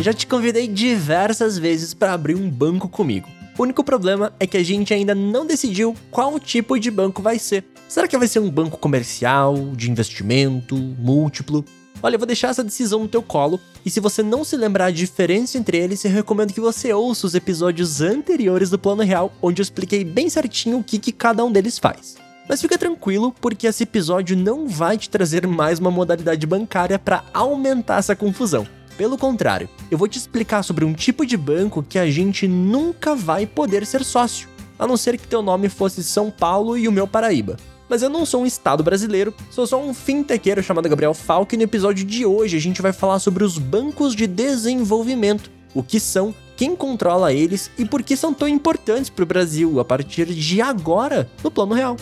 Já te convidei diversas vezes para abrir um banco comigo. O único problema é que a gente ainda não decidiu qual tipo de banco vai ser. Será que vai ser um banco comercial, de investimento, múltiplo? Olha, eu vou deixar essa decisão no teu colo, e se você não se lembrar a diferença entre eles, eu recomendo que você ouça os episódios anteriores do Plano Real, onde eu expliquei bem certinho o que, que cada um deles faz. Mas fica tranquilo, porque esse episódio não vai te trazer mais uma modalidade bancária para aumentar essa confusão. Pelo contrário, eu vou te explicar sobre um tipo de banco que a gente nunca vai poder ser sócio, a não ser que teu nome fosse São Paulo e o meu Paraíba. Mas eu não sou um estado brasileiro, sou só um fintequeiro chamado Gabriel Falk e no episódio de hoje a gente vai falar sobre os bancos de desenvolvimento, o que são, quem controla eles e por que são tão importantes para o Brasil a partir de agora no plano real.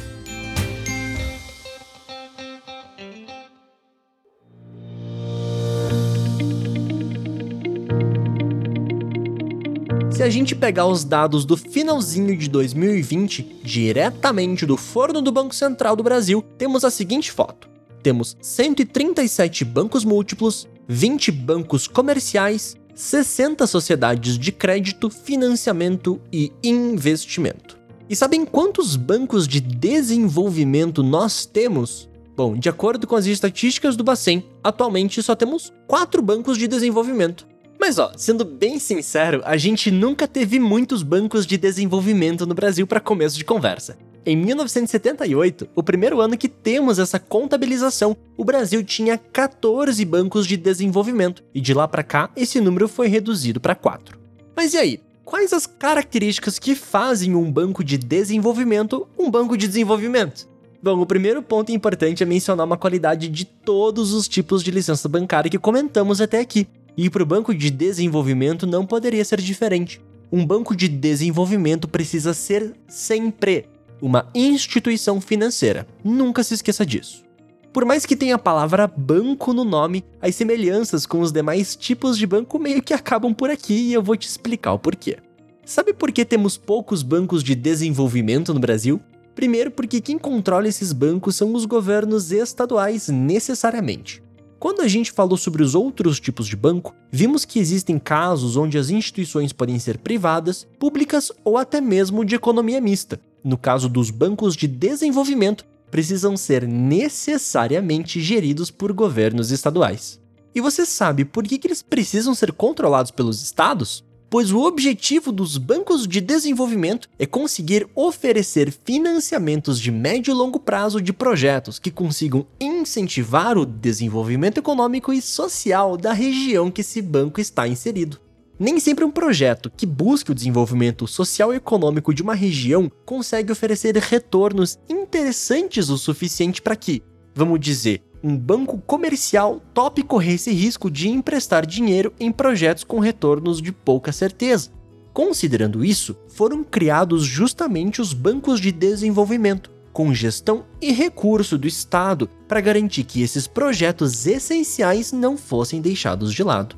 Se a gente pegar os dados do finalzinho de 2020, diretamente do forno do Banco Central do Brasil, temos a seguinte foto. Temos 137 bancos múltiplos, 20 bancos comerciais, 60 sociedades de crédito, financiamento e investimento. E sabem quantos bancos de desenvolvimento nós temos? Bom, de acordo com as estatísticas do Bacen, atualmente só temos 4 bancos de desenvolvimento. Mas ó, sendo bem sincero, a gente nunca teve muitos bancos de desenvolvimento no Brasil para começo de conversa. Em 1978, o primeiro ano que temos essa contabilização, o Brasil tinha 14 bancos de desenvolvimento, e de lá para cá esse número foi reduzido para 4. Mas e aí? Quais as características que fazem um banco de desenvolvimento um banco de desenvolvimento? Bom, o primeiro ponto importante é mencionar uma qualidade de todos os tipos de licença bancária que comentamos até aqui. E para o banco de desenvolvimento não poderia ser diferente. Um banco de desenvolvimento precisa ser sempre uma instituição financeira. Nunca se esqueça disso. Por mais que tenha a palavra banco no nome, as semelhanças com os demais tipos de banco meio que acabam por aqui e eu vou te explicar o porquê. Sabe por que temos poucos bancos de desenvolvimento no Brasil? Primeiro, porque quem controla esses bancos são os governos estaduais necessariamente. Quando a gente falou sobre os outros tipos de banco, vimos que existem casos onde as instituições podem ser privadas, públicas ou até mesmo de economia mista. No caso dos bancos de desenvolvimento, precisam ser necessariamente geridos por governos estaduais. E você sabe por que, que eles precisam ser controlados pelos estados? Pois o objetivo dos bancos de desenvolvimento é conseguir oferecer financiamentos de médio e longo prazo de projetos que consigam incentivar o desenvolvimento econômico e social da região que esse banco está inserido. Nem sempre um projeto que busque o desenvolvimento social e econômico de uma região consegue oferecer retornos interessantes o suficiente para que, vamos dizer, um banco comercial top correr esse risco de emprestar dinheiro em projetos com retornos de pouca certeza. Considerando isso, foram criados justamente os bancos de desenvolvimento, com gestão e recurso do Estado para garantir que esses projetos essenciais não fossem deixados de lado.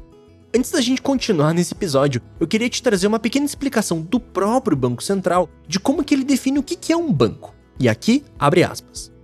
Antes da gente continuar nesse episódio, eu queria te trazer uma pequena explicação do próprio Banco Central de como que ele define o que é um banco. E aqui, abre aspas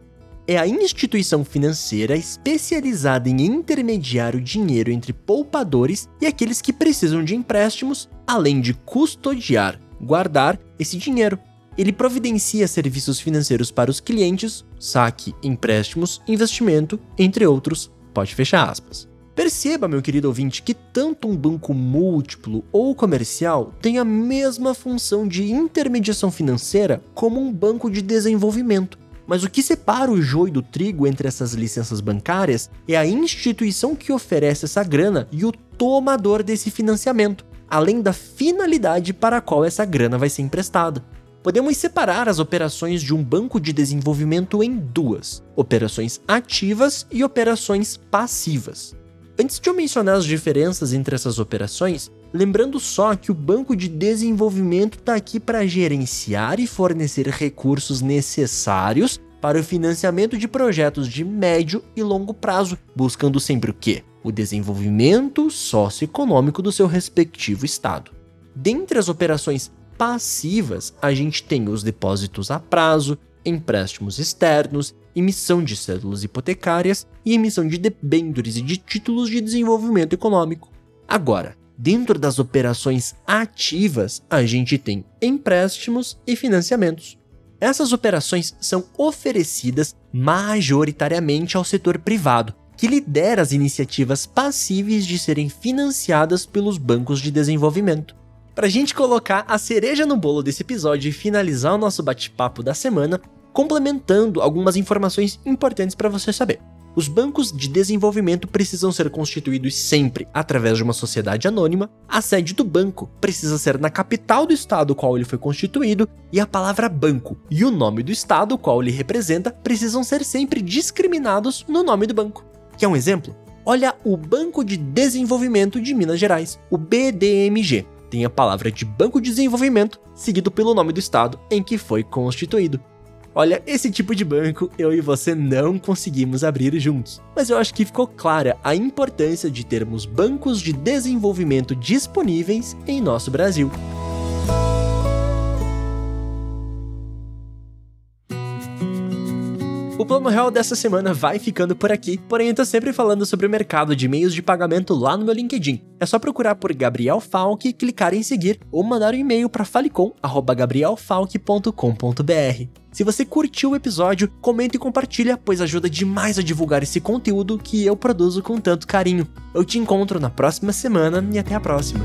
é a instituição financeira especializada em intermediar o dinheiro entre poupadores e aqueles que precisam de empréstimos, além de custodiar, guardar esse dinheiro. Ele providencia serviços financeiros para os clientes, saque, empréstimos, investimento, entre outros. Pode fechar aspas. Perceba, meu querido ouvinte, que tanto um banco múltiplo ou comercial tem a mesma função de intermediação financeira como um banco de desenvolvimento. Mas o que separa o joio do trigo entre essas licenças bancárias é a instituição que oferece essa grana e o tomador desse financiamento, além da finalidade para a qual essa grana vai ser emprestada. Podemos separar as operações de um banco de desenvolvimento em duas: operações ativas e operações passivas. Antes de eu mencionar as diferenças entre essas operações, Lembrando só que o banco de desenvolvimento está aqui para gerenciar e fornecer recursos necessários para o financiamento de projetos de médio e longo prazo, buscando sempre o quê? O desenvolvimento socioeconômico do seu respectivo estado. Dentre as operações passivas, a gente tem os depósitos a prazo, empréstimos externos, emissão de cédulas hipotecárias e emissão de debêntures e de títulos de desenvolvimento econômico. Agora, Dentro das operações ativas, a gente tem empréstimos e financiamentos. Essas operações são oferecidas majoritariamente ao setor privado, que lidera as iniciativas passíveis de serem financiadas pelos bancos de desenvolvimento. Para a gente colocar a cereja no bolo desse episódio e finalizar o nosso bate-papo da semana, complementando algumas informações importantes para você saber. Os bancos de desenvolvimento precisam ser constituídos sempre através de uma sociedade anônima, a sede do banco precisa ser na capital do estado qual ele foi constituído, e a palavra banco e o nome do estado qual ele representa precisam ser sempre discriminados no nome do banco. Quer um exemplo? Olha o Banco de Desenvolvimento de Minas Gerais, o BDMG. Tem a palavra de Banco de Desenvolvimento seguido pelo nome do estado em que foi constituído. Olha, esse tipo de banco eu e você não conseguimos abrir juntos, mas eu acho que ficou clara a importância de termos bancos de desenvolvimento disponíveis em nosso Brasil. Plano Real dessa semana vai ficando por aqui, porém eu tô sempre falando sobre o mercado de meios de pagamento lá no meu LinkedIn. É só procurar por Gabriel Falk, clicar em seguir ou mandar um e-mail para falicom@gabrielfalk.com.br. Se você curtiu o episódio, comenta e compartilha, pois ajuda demais a divulgar esse conteúdo que eu produzo com tanto carinho. Eu te encontro na próxima semana e até a próxima.